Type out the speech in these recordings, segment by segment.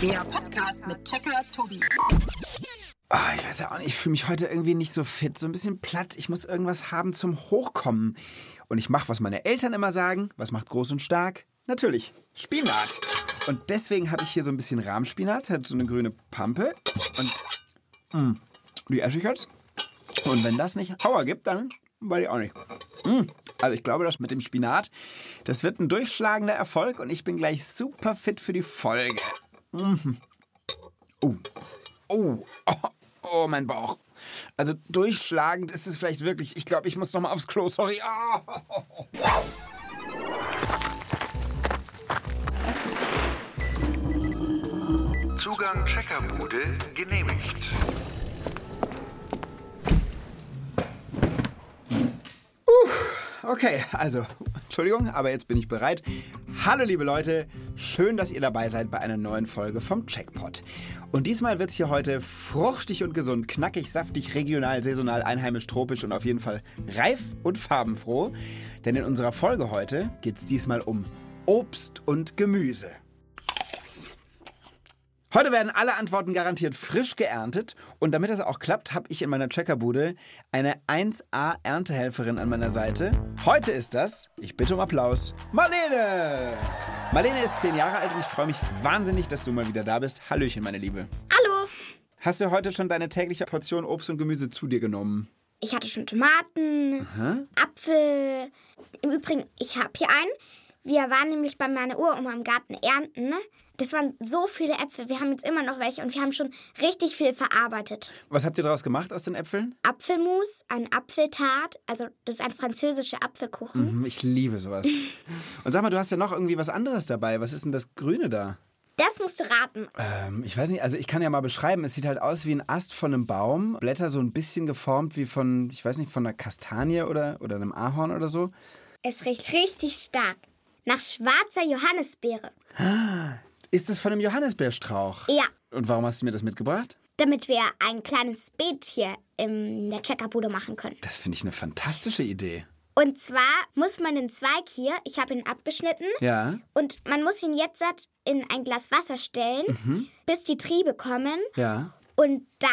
Der Podcast mit Checker Tobi. Ah, ich weiß ja auch nicht, ich fühle mich heute irgendwie nicht so fit, so ein bisschen platt. Ich muss irgendwas haben zum Hochkommen. Und ich mache, was meine Eltern immer sagen. Was macht groß und stark? Natürlich, Spinat. Und deswegen habe ich hier so ein bisschen Rahmspinat, hat so eine grüne Pampe. Und mh, die esse ich jetzt. Und wenn das nicht Hauer gibt, dann weiß ich auch nicht. Mh, also ich glaube, das mit dem Spinat, das wird ein durchschlagender Erfolg und ich bin gleich super fit für die Folge. Mhm. Oh. Oh. oh, oh, mein Bauch. Also durchschlagend ist es vielleicht wirklich. Ich glaube, ich muss noch mal aufs Klo. Sorry. Oh. Zugang Checkerbude genehmigt. Okay, also, Entschuldigung, aber jetzt bin ich bereit. Hallo liebe Leute, schön, dass ihr dabei seid bei einer neuen Folge vom Checkpot. Und diesmal wird's hier heute fruchtig und gesund, knackig, saftig, regional, saisonal, einheimisch, tropisch und auf jeden Fall reif und farbenfroh. Denn in unserer Folge heute geht's diesmal um Obst und Gemüse. Heute werden alle Antworten garantiert frisch geerntet und damit das auch klappt, habe ich in meiner Checkerbude eine 1A Erntehelferin an meiner Seite. Heute ist das, ich bitte um Applaus, Marlene! Marlene ist zehn Jahre alt und ich freue mich wahnsinnig, dass du mal wieder da bist. Hallöchen, meine Liebe. Hallo. Hast du heute schon deine tägliche Portion Obst und Gemüse zu dir genommen? Ich hatte schon Tomaten, Apfel. Im Übrigen, ich habe hier einen. Wir waren nämlich bei meiner Uroma im Garten ernten. Das waren so viele Äpfel. Wir haben jetzt immer noch welche und wir haben schon richtig viel verarbeitet. Was habt ihr daraus gemacht aus den Äpfeln? Apfelmus, ein Apfeltart, also das ist ein französischer Apfelkuchen. Hm, Ich liebe sowas. Und sag mal, du hast ja noch irgendwie was anderes dabei. Was ist denn das Grüne da? Das musst du raten. Ähm, ich weiß nicht, also ich kann ja mal beschreiben, es sieht halt aus wie ein Ast von einem Baum, Blätter so ein bisschen geformt wie von, ich weiß nicht, von einer Kastanie oder, oder einem Ahorn oder so. Es riecht richtig stark. Nach schwarzer Johannisbeere. Ist das von einem Johannisbeerstrauch? Ja, Und warum hast du mir das mitgebracht? damit wir ein kleines Beet hier in der Checkerbude machen können. Das finde ich eine fantastische Idee. Und zwar muss man den Zweig hier, ich habe ihn abgeschnitten, Ja, und man muss ihn jetzt in ein Glas Wasser stellen, bis die Triebe kommen. ja. Und dann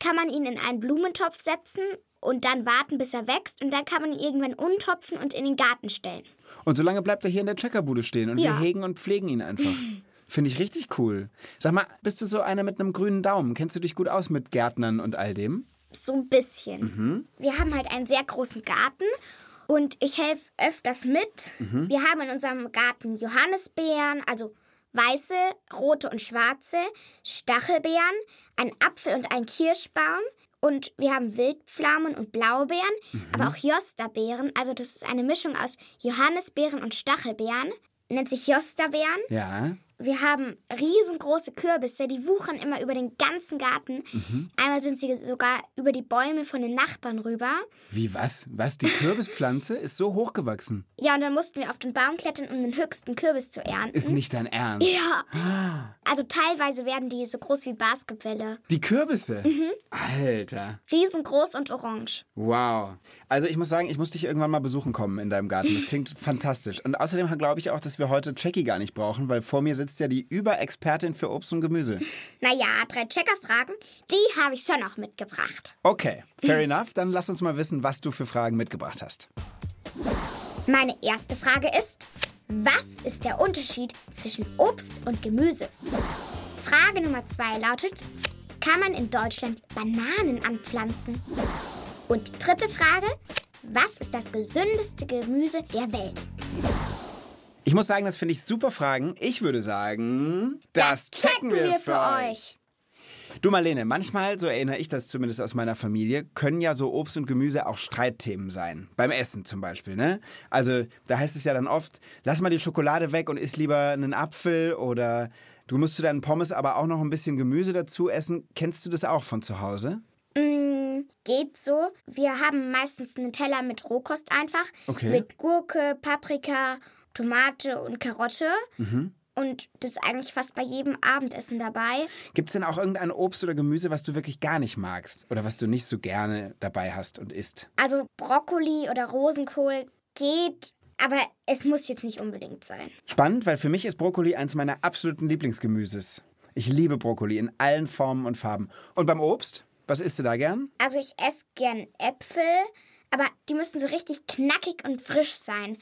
kann man ihn in einen Blumentopf setzen und dann warten, bis er wächst. Und dann kann man ihn irgendwann untopfen und in den Garten stellen. Und solange bleibt er hier in der Checkerbude stehen und Ja. wir hegen und pflegen ihn einfach. Finde ich richtig cool. Sag mal, bist du so einer mit einem grünen Daumen? Kennst du dich gut aus mit Gärtnern und all dem? So ein bisschen. Wir haben halt einen sehr großen Garten und ich helfe öfters mit. Wir haben in unserem Garten Johannisbeeren, also weiße, rote und schwarze, Stachelbeeren, einen Apfel und einen Kirschbaum. Und wir haben Wildpflaumen und Blaubeeren, aber auch Josterbeeren. Also das ist eine Mischung aus Johannisbeeren und Stachelbeeren. Nennt sich Josterbeeren. Ja. Wir haben riesengroße Kürbisse, die wuchern immer über den ganzen Garten. Einmal sind sie sogar über die Bäume von den Nachbarn rüber. Wie was? Was? Die Kürbispflanze ist so hochgewachsen. Ja, und dann mussten wir auf den Baum klettern, um den höchsten Kürbis zu ernten. Ist nicht dein Ernst. ja. Also teilweise werden die so groß wie Basketbälle. Die Kürbisse? Alter. Riesengroß und orange. Wow. Also ich muss sagen, ich muss dich irgendwann mal besuchen kommen in deinem Garten. Das klingt fantastisch. Und außerdem glaube ich auch, dass wir heute Jackie gar nicht brauchen, weil vor mir sitzt ja die Überexpertin für Obst und Gemüse. Naja, drei Checkerfragen, die habe ich schon noch mitgebracht. Okay, fair enough. Dann lass uns mal wissen, was du für Fragen mitgebracht hast. Meine erste Frage ist, was ist der Unterschied zwischen Obst und Gemüse? Frage Nummer zwei lautet, kann man in Deutschland Bananen anpflanzen? Und die dritte Frage, was ist das gesündeste Gemüse der Welt? Ich muss sagen, das finde ich super Fragen. Ich würde sagen, das, checken wir für euch. Du Marlene, manchmal, so erinnere ich das zumindest aus meiner Familie, können ja so Obst und Gemüse auch Streitthemen sein. Beim Essen zum Beispiel, ne? Also da heißt es ja dann oft, lass mal die Schokolade weg und iss lieber einen Apfel oder du musst zu deinen Pommes aber auch noch ein bisschen Gemüse dazu essen. Kennst du das auch von zu Hause? Mm, geht so. Wir haben meistens einen Teller mit Rohkost einfach. Okay. Mit Gurke, Paprika, Tomate und Karotte. Und das ist eigentlich fast bei jedem Abendessen dabei. Gibt es denn auch irgendein Obst oder Gemüse, was du wirklich gar nicht magst oder was du nicht so gerne dabei hast und isst? Also Brokkoli oder Rosenkohl geht, aber es muss jetzt nicht unbedingt sein. Spannend, weil für mich ist Brokkoli eins meiner absoluten Lieblingsgemüses. Ich liebe Brokkoli in allen Formen und Farben. Und beim Obst? Was isst du da gern? Also ich esse gern Äpfel, aber die müssen so richtig knackig und frisch sein.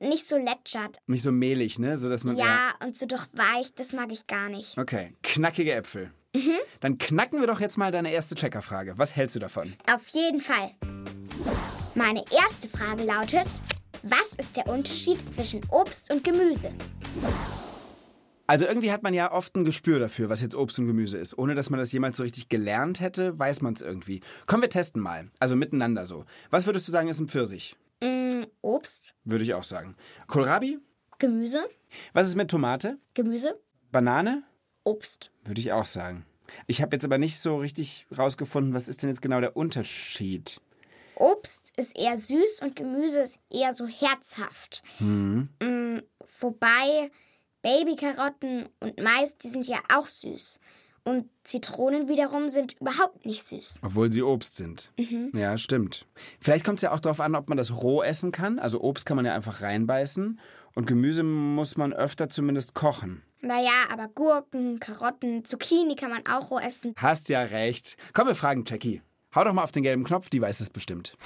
Nicht so lätschert. Nicht so mehlig, ne? So, dass man, Ja, und so doch weich, das mag ich gar nicht. Okay, knackige Äpfel. Dann knacken wir doch jetzt mal deine erste Checkerfrage. Was hältst du davon? Auf jeden Fall. Meine erste Frage lautet, was ist der Unterschied zwischen Obst und Gemüse? Also irgendwie hat man ja oft ein Gespür dafür, was jetzt Obst und Gemüse ist. Ohne dass man das jemals so richtig gelernt hätte, weiß man es irgendwie. Komm, wir testen mal. Also miteinander so. Was würdest du sagen, ist ein Pfirsich? Mm, Obst, Würde ich auch sagen. Kohlrabi? Gemüse, Was ist mit Tomate? Gemüse, Banane? Obst. Würde ich auch sagen. Ich habe jetzt aber nicht so richtig rausgefunden, was ist denn jetzt genau der Unterschied? Obst ist eher süß und Gemüse ist eher so herzhaft. Mm, wobei Babykarotten und Mais, die sind ja auch süß. Und Zitronen wiederum sind überhaupt nicht süß. Obwohl sie Obst sind. Ja, stimmt. Vielleicht kommt es ja auch darauf an, ob man das roh essen kann. Also Obst kann man ja einfach reinbeißen. Und Gemüse muss man öfter zumindest kochen. Naja, aber Gurken, Karotten, Zucchini kann man auch roh essen. Hast ja recht. Komm, wir fragen Jackie. Hau doch mal auf den gelben Knopf, die weiß es bestimmt.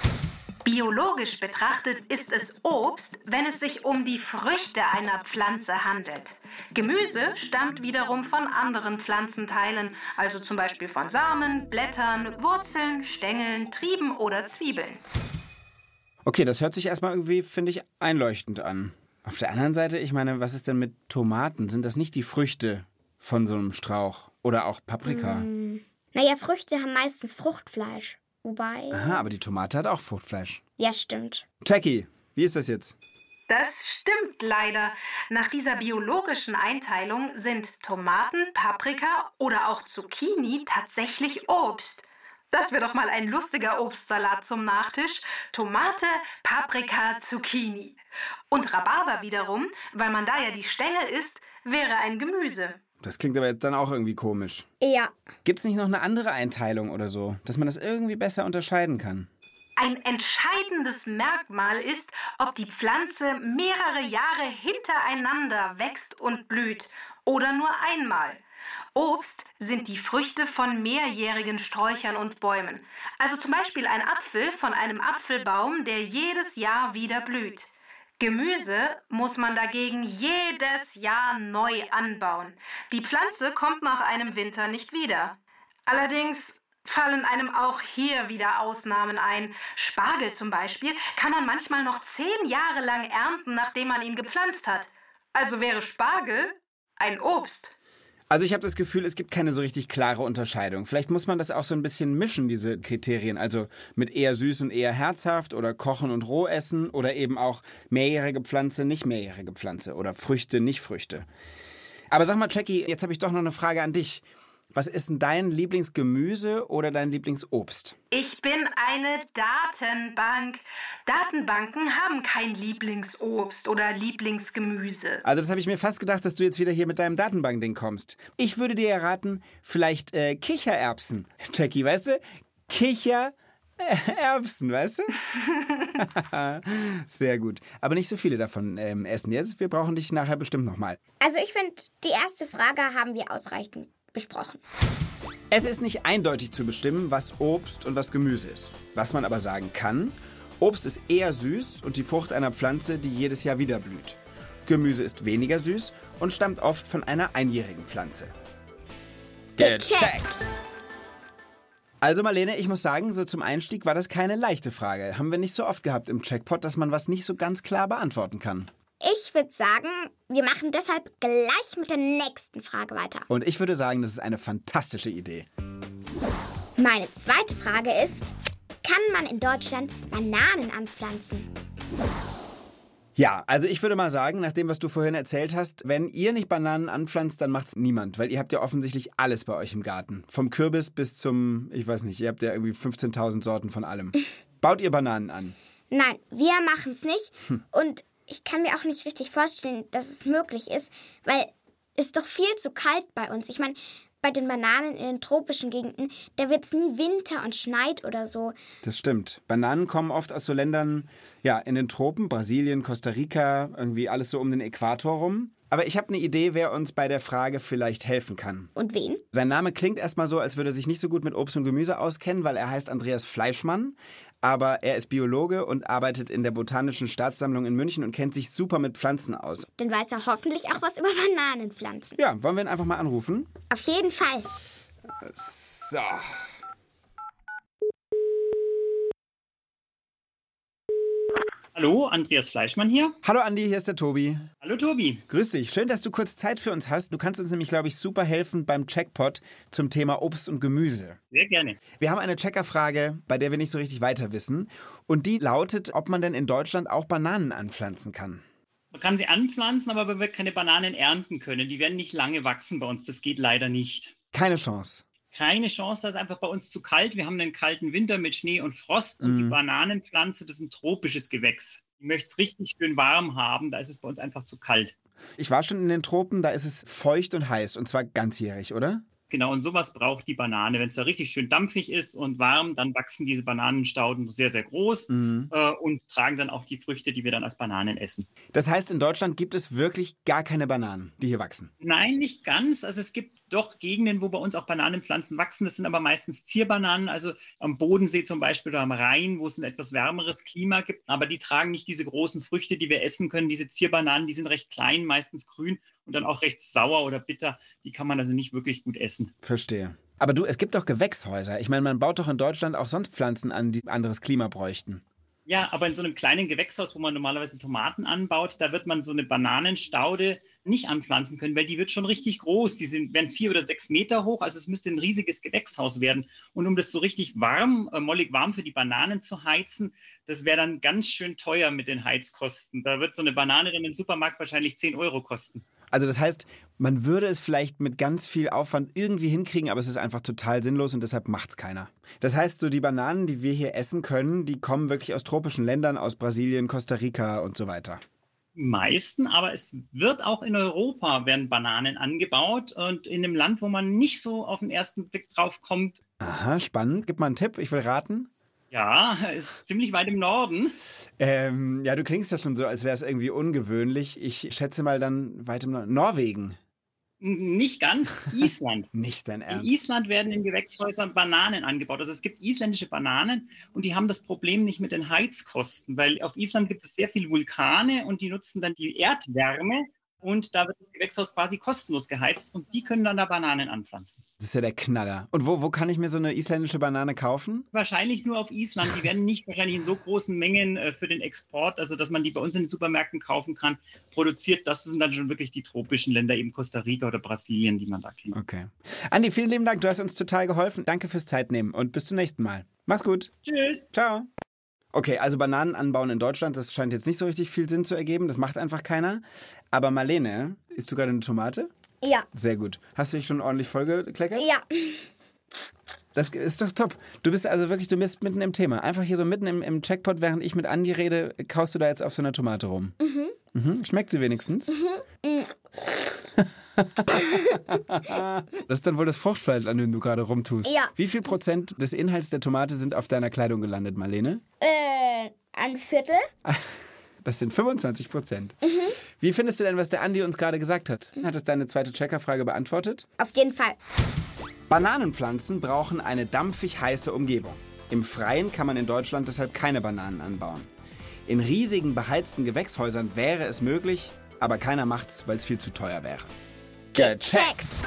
Biologisch betrachtet ist es Obst, wenn es sich um die Früchte einer Pflanze handelt. Gemüse stammt wiederum von anderen Pflanzenteilen, also zum Beispiel von Samen, Blättern, Wurzeln, Stängeln, Trieben oder Zwiebeln. Okay, das hört sich erstmal irgendwie, finde ich, einleuchtend an. Auf der anderen Seite, ich meine, was ist denn mit Tomaten? Sind das nicht die Früchte von so einem Strauch? Oder auch Paprika? Naja, Früchte haben meistens Fruchtfleisch. Wobei. Aha, aber die Tomate hat auch Fruchtfleisch. Ja, stimmt. Jackie, wie ist das jetzt? Das stimmt leider. Nach dieser biologischen Einteilung sind Tomaten, Paprika oder auch Zucchini tatsächlich Obst. Das wäre doch mal ein lustiger Obstsalat zum Nachtisch. Tomate, Paprika, Zucchini. Und Rhabarber wiederum, weil man da ja die Stängel isst, wäre ein Gemüse. Das klingt aber jetzt dann auch irgendwie komisch. Ja. Gibt es nicht noch eine andere Einteilung oder so, dass man das irgendwie besser unterscheiden kann? Ein entscheidendes Merkmal ist, ob die Pflanze mehrere Jahre hintereinander wächst und blüht oder nur einmal. Obst sind die Früchte von mehrjährigen Sträuchern und Bäumen. Also zum Beispiel ein Apfel von einem Apfelbaum, der jedes Jahr wieder blüht. Gemüse muss man dagegen jedes Jahr neu anbauen. Die Pflanze kommt nach einem Winter nicht wieder. Allerdings fallen einem auch hier wieder Ausnahmen ein. Spargel zum Beispiel kann man manchmal noch zehn Jahre lang ernten, nachdem man ihn gepflanzt hat. Also wäre Spargel ein Obst. Also ich habe das Gefühl, es gibt keine so richtig klare Unterscheidung. Vielleicht muss man das auch so ein bisschen mischen, diese Kriterien. Also mit eher süß und eher herzhaft oder kochen und roh essen oder eben auch mehrjährige Pflanze, nicht mehrjährige Pflanze oder Früchte, nicht Früchte. Aber sag mal, Jackie, jetzt habe ich doch noch eine Frage an dich. Was ist denn dein Lieblingsgemüse oder dein Lieblingsobst? Ich bin eine Datenbank. Datenbanken haben kein Lieblingsobst oder Lieblingsgemüse. Also das habe ich mir fast gedacht, dass du jetzt wieder hier mit deinem Datenbank-Ding kommst. Ich würde dir ja raten, vielleicht äh, Kichererbsen. Jackie, weißt du? Kichererbsen, weißt du? Sehr gut. Aber nicht so viele davon ähm, essen jetzt. Wir brauchen dich nachher bestimmt nochmal. Also ich finde, die erste Frage haben wir ausreichend besprochen. Es ist nicht eindeutig zu bestimmen, was Obst und was Gemüse ist. Was man aber sagen kann, Obst ist eher süß und die Frucht einer Pflanze, die jedes Jahr wieder blüht. Gemüse ist weniger süß und stammt oft von einer einjährigen Pflanze. Gecheckt. Also Marlene, ich muss sagen, so zum Einstieg war das keine leichte Frage. Haben wir nicht so oft gehabt im Checkpot, dass man was nicht so ganz klar beantworten kann. Ich würde sagen, wir machen deshalb gleich mit der nächsten Frage weiter. Und ich würde sagen, das ist eine fantastische Idee. Meine zweite Frage ist, kann man in Deutschland Bananen anpflanzen? Ja, also ich würde mal sagen, nach dem, was du vorhin erzählt hast, wenn ihr nicht Bananen anpflanzt, dann macht's niemand, weil ihr habt ja offensichtlich alles bei euch im Garten. Vom Kürbis bis zum, ich weiß nicht, ihr habt ja irgendwie 15.000 Sorten von allem. Baut ihr Bananen an? Nein, wir machen es nicht. Und ich kann mir auch nicht richtig vorstellen, dass es möglich ist, weil es doch viel zu kalt bei uns. Ich meine, bei den Bananen in den tropischen Gegenden, da wird es nie Winter und schneit oder so. Das stimmt. Bananen kommen oft aus so Ländern, ja, in den Tropen, Brasilien, Costa Rica, irgendwie alles so um den Äquator rum. Aber ich habe eine Idee, wer uns bei der Frage vielleicht helfen kann. Und wen? Sein Name klingt erstmal so, als würde er sich nicht so gut mit Obst und Gemüse auskennen, weil er heißt Andreas Fleischmann. Aber er ist Biologe und arbeitet in der Botanischen Staatssammlung in München und kennt sich super mit Pflanzen aus. Dann weiß er hoffentlich auch was über Bananenpflanzen. Ja, wollen wir ihn einfach mal anrufen? Auf jeden Fall. So. Hallo, Andreas Fleischmann hier. Hallo Andi, hier ist der Tobi. Hallo Tobi. Grüß dich. Schön, dass du kurz Zeit für uns hast. Du kannst uns nämlich, glaube ich, super helfen beim Checkpot zum Thema Obst und Gemüse. Sehr gerne. Wir haben eine Checkerfrage, bei der wir nicht so richtig weiter wissen. Und die lautet, ob man denn in Deutschland auch Bananen anpflanzen kann. Man kann sie anpflanzen, aber man wird keine Bananen ernten können. Die werden nicht lange wachsen bei uns. Das geht leider nicht. Keine Chance. Keine Chance, da ist einfach bei uns zu kalt. Wir haben einen kalten Winter mit Schnee und Frost und die Bananenpflanze, das ist ein tropisches Gewächs. Die möchte es richtig schön warm haben, da ist es bei uns einfach zu kalt. Ich war schon in den Tropen, da ist es feucht und heiß und zwar ganzjährig, oder? Genau, und sowas braucht die Banane. Wenn es da richtig schön dampfig ist und warm, dann wachsen diese Bananenstauden sehr, sehr groß äh, und tragen dann auch die Früchte, die wir dann als Bananen essen. Das heißt, in Deutschland gibt es wirklich gar keine Bananen, die hier wachsen. Nein, nicht ganz. Also es gibt doch Gegenden, wo bei uns auch Bananenpflanzen wachsen. Das sind aber meistens Zierbananen, also am Bodensee zum Beispiel oder am Rhein, wo es ein etwas wärmeres Klima gibt. Aber die tragen nicht diese großen Früchte, die wir essen können. Diese Zierbananen, die sind recht klein, meistens grün und dann auch recht sauer oder bitter. Die kann man also nicht wirklich gut essen. Verstehe. Aber du, es gibt doch Gewächshäuser. Ich meine, man baut doch in Deutschland auch sonst Pflanzen an, die anderes Klima bräuchten. Ja, aber in so einem kleinen Gewächshaus, wo man normalerweise Tomaten anbaut, da wird man so eine Bananenstaude nicht anpflanzen können, weil die wird schon richtig groß. Die sind, werden vier oder sechs Meter hoch, also es müsste ein riesiges Gewächshaus werden. Und um das so richtig warm, äh, mollig warm für die Bananen zu heizen, das wäre dann ganz schön teuer mit den Heizkosten. Da wird so eine Banane dann im Supermarkt wahrscheinlich 10 Euro kosten. Also das heißt, man würde es vielleicht mit ganz viel Aufwand irgendwie hinkriegen, aber es ist einfach total sinnlos und deshalb macht's keiner. Das heißt, so die Bananen, die wir hier essen können, die kommen wirklich aus tropischen Ländern, aus Brasilien, Costa Rica und so weiter. Die meisten, aber es wird auch in Europa werden Bananen angebaut und in einem Land, wo man nicht so auf den ersten Blick drauf kommt, Aha, spannend. Gib mal einen Tipp, ich will raten. Ja, ist ziemlich weit im Norden. Ähm, ja, du klingst ja schon so, als wäre es irgendwie ungewöhnlich. Ich schätze mal dann weit im Norden. Norwegen. Nicht ganz, Island. Nicht dein In Ernst. Island werden in Gewächshäusern Bananen angebaut. Also es gibt isländische Bananen und die haben das Problem nicht mit den Heizkosten, weil auf Island gibt es sehr viele Vulkane und die nutzen dann die Erdwärme und da wird das Gewächshaus quasi kostenlos geheizt und die können dann da Bananen anpflanzen. Das ist ja der Knaller. Und wo, wo kann ich mir so eine isländische Banane kaufen? Wahrscheinlich nur auf Island. Die werden nicht wahrscheinlich in so großen Mengen äh, für den Export, also dass man die bei uns in den Supermärkten kaufen kann, produziert. Das sind dann schon wirklich die tropischen Länder, eben Costa Rica oder Brasilien, die man da kennt. Okay. Andi, vielen lieben Dank. Du hast uns total geholfen. Danke fürs Zeitnehmen und bis zum nächsten Mal. Mach's gut. Tschüss. Ciao. Okay, also Bananen anbauen in Deutschland, das scheint jetzt nicht so richtig viel Sinn zu ergeben. Das macht einfach keiner. Aber Marlene, isst du gerade eine Tomate? Ja. Sehr gut. Hast du dich schon ordentlich vollgekleckert? Ja. Das ist doch top. Du bist also wirklich, du bist mitten im Thema. Einfach hier so mitten im, im Checkpot, während ich mit Andi rede, kaust du da jetzt auf so einer Tomate rum. Mhm. mhm. Schmeckt sie wenigstens? Mhm. Das ist dann wohl das Fruchtfleisch, an dem du gerade rumtust. Ja. Wie viel Prozent des Inhalts der Tomate sind auf deiner Kleidung gelandet, Marlene? Äh, ein Viertel. Das sind 25 Prozent. Wie findest du denn, was der Andi uns gerade gesagt hat? Hat es deine zweite Checkerfrage beantwortet? Auf jeden Fall. Bananenpflanzen brauchen eine dampfig heiße Umgebung. Im Freien kann man in Deutschland deshalb keine Bananen anbauen. In riesigen beheizten Gewächshäusern wäre es möglich, aber keiner macht's, weil es viel zu teuer wäre. Gecheckt!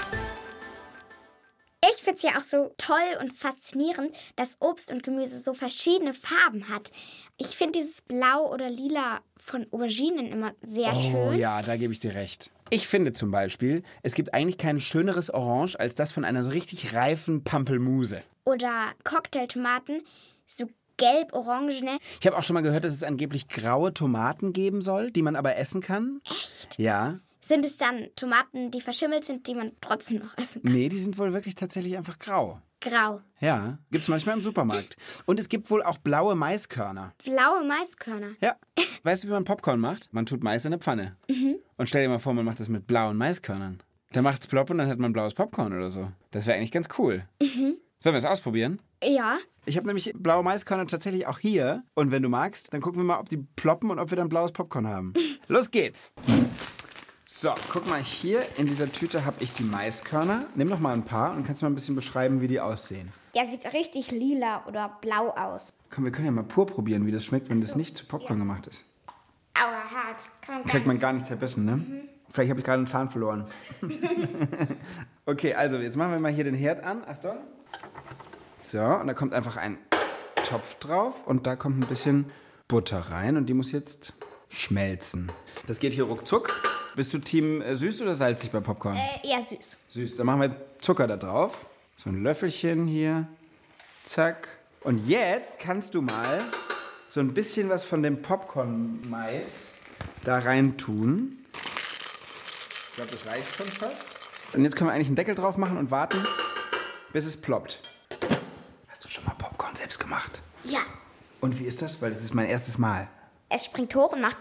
Ich finde es ja auch so toll und faszinierend, dass Obst und Gemüse so verschiedene Farben hat. Ich finde dieses Blau oder Lila von Auberginen immer sehr Oh schön. ja, da gebe ich dir recht. Ich finde zum Beispiel, es gibt eigentlich kein schöneres Orange als das von einer so richtig reifen Pampelmuse. Oder Cocktailtomaten, so gelb-orangene. Ich habe auch schon mal gehört, dass es angeblich graue Tomaten geben soll, die man aber essen kann. Echt? Ja. Sind es dann Tomaten, die verschimmelt sind, die man trotzdem noch essen kann? Nee, die sind wohl wirklich tatsächlich einfach grau. Grau. Ja, gibt's manchmal im Supermarkt. Und es gibt wohl auch blaue Maiskörner. Blaue Maiskörner. Ja. Weißt du, wie man Popcorn macht? Man tut Mais in eine Pfanne. Und stell dir mal vor, man macht das mit blauen Maiskörnern. Dann macht's plopp und dann hat man blaues Popcorn oder so. Das wäre eigentlich ganz cool. Sollen wir es ausprobieren? Ja. Ich habe nämlich blaue Maiskörner tatsächlich auch hier. Und wenn du magst, dann gucken wir mal, ob die ploppen und ob wir dann blaues Popcorn haben. Los geht's! So, guck mal, hier in dieser Tüte habe ich die Maiskörner. Nimm noch mal ein paar und kannst mal ein bisschen beschreiben, wie die aussehen. Ja, sieht richtig lila oder blau aus. Komm, wir können ja mal pur probieren, wie das schmeckt, wenn das nicht zu Popcorn gemacht ist. Aua, hart. Kann man gar Kriegt man nicht. gar nicht zerbissen, ne? Vielleicht habe ich gerade einen Zahn verloren. okay, also jetzt machen wir mal hier den Herd an. Achtung. So, und da kommt einfach ein Topf drauf und da kommt ein bisschen Butter rein und die muss jetzt schmelzen. Das geht hier ruckzuck. Bist du Team äh, süß oder salzig bei Popcorn? Äh, eher süß. Süß. Dann machen wir Zucker da drauf. So ein Löffelchen hier. Zack. Und jetzt kannst du mal so ein bisschen was von dem Popcorn-Mais da rein tun. Ich glaube, das reicht schon fast. Und jetzt können wir eigentlich einen Deckel drauf machen und warten, bis es ploppt. Hast du schon mal Popcorn selbst gemacht? Ja. Und wie ist das? Weil das ist mein erstes Mal. Es springt hoch und macht.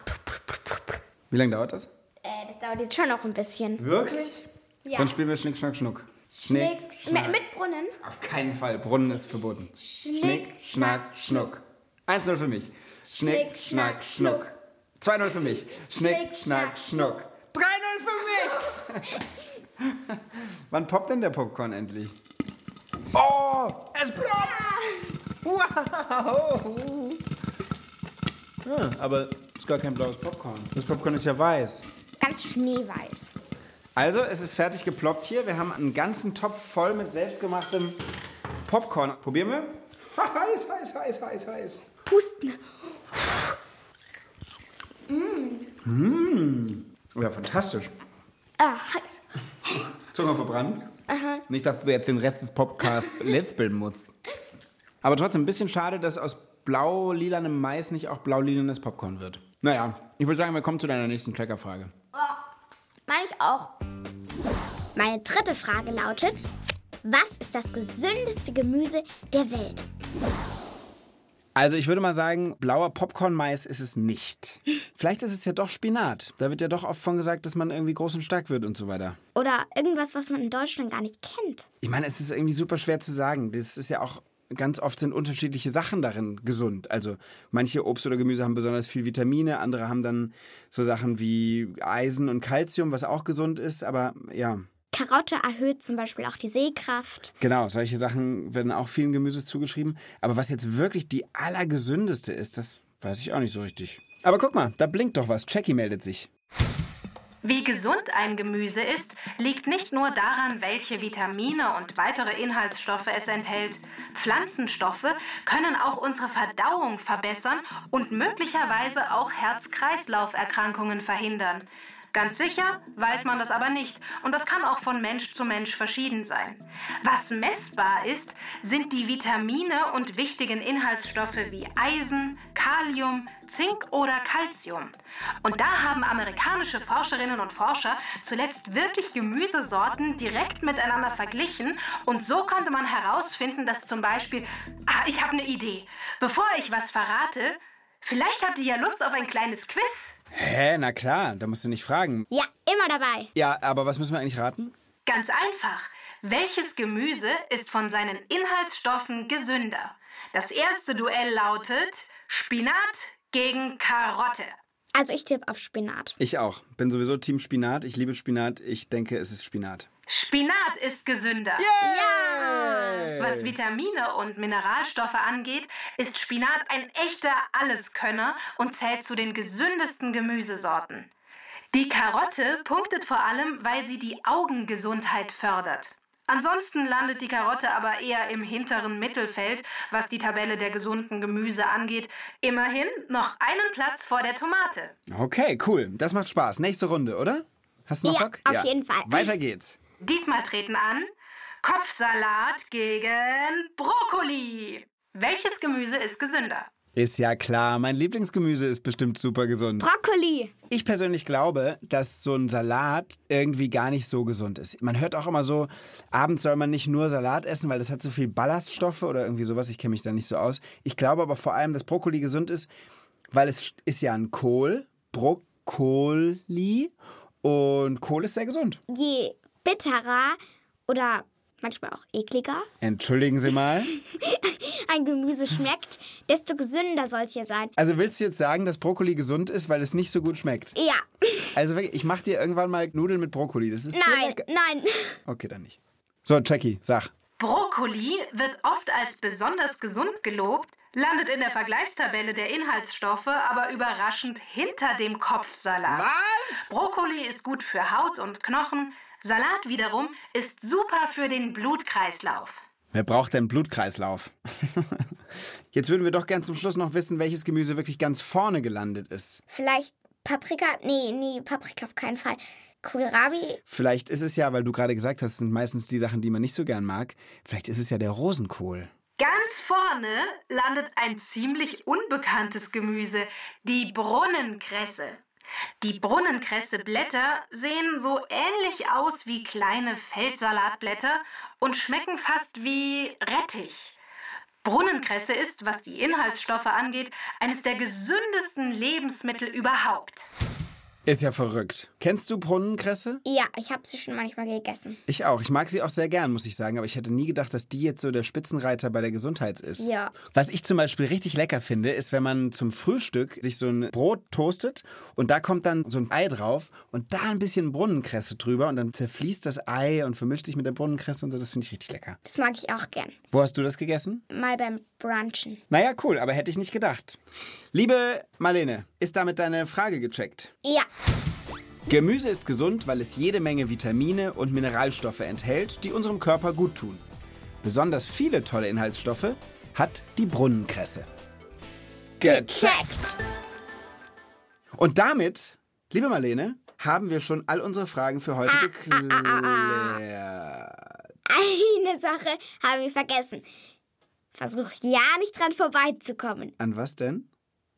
Wie lange dauert das? Jetzt schon noch ein bisschen. Wirklich? Ja. Dann spielen wir Schnick, Schnack, Schnuck. Schnick, mit, mit Brunnen. Auf keinen Fall. Brunnen ist verboten. Schnick, Schnack, Schnuck. 1-0 für mich. Schnick, Schnack, Schnuck. 2-0 für mich. Schnick, Schnack, Schnuck. 3-0 für mich! Wann poppt denn der Popcorn endlich? Oh, es ploppt! Wow! Ja, aber es ist gar kein blaues Popcorn. Das Popcorn ist ja weiß. Ganz schneeweiß. Also, es ist fertig geploppt hier. Wir haben einen ganzen Topf voll mit selbstgemachtem Popcorn. Probieren wir? heiß, heiß, heiß, heiß, heiß. Pusten. Ja, fantastisch. Ah, heiß. Zunge verbrannt. Nicht, dass du jetzt den Rest des Podcasts lispeln musst. Aber trotzdem ein bisschen schade, dass aus blau-lilanem Mais nicht auch blau-lilanes Popcorn wird. Naja, ich würde sagen, wir kommen zu deiner nächsten Kleckerfrage. Meine ich auch. Meine dritte Frage lautet: Was ist das gesündeste Gemüse der Welt? Also ich würde mal sagen, blauer Popcorn-Mais ist es nicht. Vielleicht ist es ja doch Spinat. Da wird ja doch oft von gesagt, dass man irgendwie groß und stark wird und so weiter. Oder irgendwas, was man in Deutschland gar nicht kennt. Ich meine, es ist irgendwie super schwer zu sagen. Das ist ja auch ganz oft sind unterschiedliche Sachen darin gesund. Also manche Obst oder Gemüse haben besonders viel Vitamine, andere haben dann so Sachen wie Eisen und Kalzium, was auch gesund ist. Aber ja, Karotte erhöht zum Beispiel auch die Sehkraft. genau, solche Sachen werden auch vielen Gemüse zugeschrieben. Aber was jetzt wirklich die allergesündeste ist, das weiß ich auch nicht so richtig. Aber guck mal, da blinkt doch was. Jackie meldet sich. Wie gesund ein Gemüse ist, liegt nicht nur daran, welche Vitamine und weitere Inhaltsstoffe es enthält. Pflanzenstoffe können auch unsere Verdauung verbessern und möglicherweise auch Herz-Kreislauf-Erkrankungen verhindern. Ganz sicher weiß man das aber nicht und das kann auch von Mensch zu Mensch verschieden sein. Was messbar ist, sind die Vitamine und wichtigen Inhaltsstoffe wie Eisen, Kalium, Zink oder Calcium. Und da haben amerikanische Forscherinnen und Forscher zuletzt wirklich Gemüsesorten direkt miteinander verglichen und so konnte man herausfinden, dass zum Beispiel, ah, ich habe eine Idee. Bevor ich was verrate, vielleicht habt ihr ja Lust auf ein kleines Quiz. Hä, na klar, da musst du nicht fragen. Ja, immer dabei. Ja, aber was müssen wir eigentlich raten? Ganz einfach. Welches Gemüse ist von seinen Inhaltsstoffen gesünder? Das erste Duell lautet Spinat gegen Karotte. Also ich tippe auf Spinat. Ich auch. Bin sowieso Team Spinat. Ich liebe Spinat. Ich denke, es ist Spinat. Spinat ist gesünder. Yeah! Was Vitamine und Mineralstoffe angeht, ist Spinat ein echter Alleskönner und zählt zu den gesündesten Gemüsesorten. Die Karotte punktet vor allem, weil sie die Augengesundheit fördert. Ansonsten landet die Karotte aber eher im hinteren Mittelfeld, was die Tabelle der gesunden Gemüse angeht. Immerhin noch einen Platz vor der Tomate. Okay, cool. Das macht Spaß. Nächste Runde, oder? Hast du noch Ja, Bock? auf jeden Fall. Weiter geht's. Diesmal treten an Kopfsalat gegen Brokkoli. Welches Gemüse ist gesünder? Ist ja klar, mein Lieblingsgemüse ist bestimmt super gesund. Brokkoli. Ich persönlich glaube, dass so ein Salat irgendwie gar nicht so gesund ist. Man hört auch immer so, abends soll man nicht nur Salat essen, weil das hat so viel Ballaststoffe oder irgendwie sowas. Ich kenne mich da nicht so aus. Ich glaube aber vor allem, dass Brokkoli gesund ist, weil es ist ja ein Kohl, Brokkoli und Kohl ist sehr gesund. Je bitterer oder manchmal auch ekliger. Entschuldigen Sie mal. Ein Gemüse schmeckt, desto gesünder soll es ja sein. Also willst du jetzt sagen, dass Brokkoli gesund ist, weil es nicht so gut schmeckt? Ja. Also wirklich, ich mach dir irgendwann mal Nudeln mit Brokkoli. Das ist so Nein, lecker. nein. Okay, dann nicht. So, Jackie, sag. Brokkoli wird oft als besonders gesund gelobt, landet in der Vergleichstabelle der Inhaltsstoffe aber überraschend hinter dem Kopfsalat. Was? Brokkoli ist gut für Haut und Knochen, Salat wiederum ist super für den Blutkreislauf. Wer braucht denn Blutkreislauf? Jetzt würden wir doch gern zum Schluss noch wissen, welches Gemüse wirklich ganz vorne gelandet ist. Vielleicht Paprika? Nee, nee, Paprika auf keinen Fall. Kohlrabi? Vielleicht ist es ja, weil du gerade gesagt hast, es sind meistens die Sachen, die man nicht so gern mag. Vielleicht ist es ja der Rosenkohl. Ganz vorne landet ein ziemlich unbekanntes Gemüse, die Brunnenkresse. Die Brunnenkresseblätter sehen so ähnlich aus wie kleine Feldsalatblätter und schmecken fast wie Rettich. Brunnenkresse ist, was die Inhaltsstoffe angeht, eines der gesündesten Lebensmittel überhaupt. Ist ja verrückt. Kennst du Brunnenkresse? Ja, ich habe sie schon manchmal gegessen. Ich auch. Ich mag sie auch sehr gern, muss ich sagen. Aber ich hätte nie gedacht, dass die jetzt so der Spitzenreiter bei der Gesundheit ist. Ja. Was ich zum Beispiel richtig lecker finde, ist, wenn man zum Frühstück sich so ein Brot toastet und da kommt dann so ein Ei drauf und da ein bisschen Brunnenkresse drüber und dann zerfließt das Ei und vermischt sich mit der Brunnenkresse und so. Das finde ich richtig lecker. Das mag ich auch gern. Wo hast du das gegessen? Mal beim Brunchen. Naja, cool, aber hätte ich nicht gedacht. Liebe Marlene, ist damit deine Frage gecheckt? Ja. Gemüse ist gesund, weil es jede Menge Vitamine und Mineralstoffe enthält, die unserem Körper gut tun. Besonders viele tolle Inhaltsstoffe hat die Brunnenkresse. Gecheckt! Und damit, liebe Marlene, haben wir schon all unsere Fragen für heute geklärt. Eine Sache habe ich vergessen. Versuch ja nicht dran vorbeizukommen. An was denn?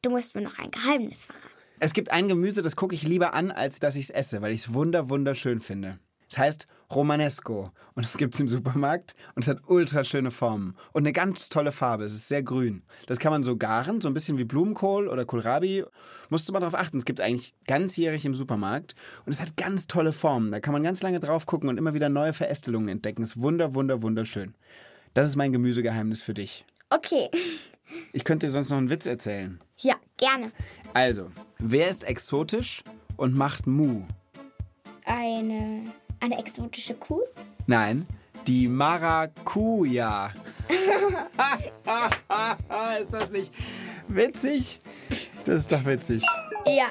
Du musst mir noch ein Geheimnis verraten. Es gibt ein Gemüse, das gucke ich lieber an, als dass ich es esse, weil ich es wunder wunderschön finde. Es heißt Romanesco und es gibt es im Supermarkt und es hat ultra schöne Formen und eine ganz tolle Farbe. Es ist sehr grün. Das kann man so garen, so ein bisschen wie Blumenkohl oder Kohlrabi. Musst du mal darauf achten. Es gibt eigentlich ganzjährig im Supermarkt und es hat ganz tolle Formen. Da kann man ganz lange drauf gucken und immer wieder neue Verästelungen entdecken. Es ist wunder, wunder, wunderschön. Das ist mein Gemüsegeheimnis für dich. Okay. Ich könnte dir sonst noch einen Witz erzählen. Ja, gerne. Also, wer ist exotisch und macht Mu? Eine, eine exotische Kuh? Nein, die Maracuja. ist das nicht witzig? Das ist doch witzig. Ja.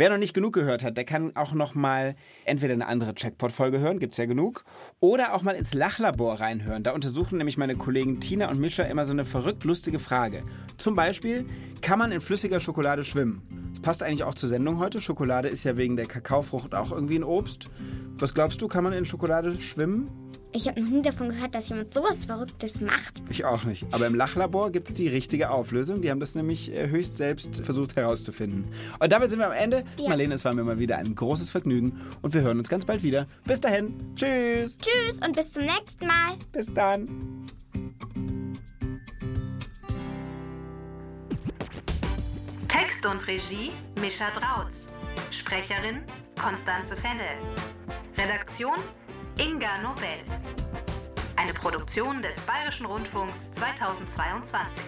Wer noch nicht genug gehört hat, der kann auch noch mal entweder eine andere Checkpot-Folge hören, gibt's ja genug, oder auch mal ins Lachlabor reinhören. Da untersuchen nämlich meine Kollegen Tina und Mischa immer so eine verrückt lustige Frage. Zum Beispiel, kann man in flüssiger Schokolade schwimmen? Das passt eigentlich auch zur Sendung heute. Schokolade ist ja wegen der Kakaofrucht auch irgendwie ein Obst. Was glaubst du, kann man in Schokolade schwimmen? Ich habe noch nie davon gehört, dass jemand sowas Verrücktes macht. Ich auch nicht. Aber im Lachlabor gibt es die richtige Auflösung. Die haben das nämlich äh, höchst selbst versucht herauszufinden. Und damit sind wir am Ende. Ja. Marlene, es war mir mal wieder ein großes Vergnügen. Und wir hören uns ganz bald wieder. Bis dahin. Tschüss. Tschüss und bis zum nächsten Mal. Bis dann. Text und Regie Mischa Drautz. Sprecherin Konstanze Fennel. Redaktion Inga Nobel. Eine Produktion des Bayerischen Rundfunks 2022.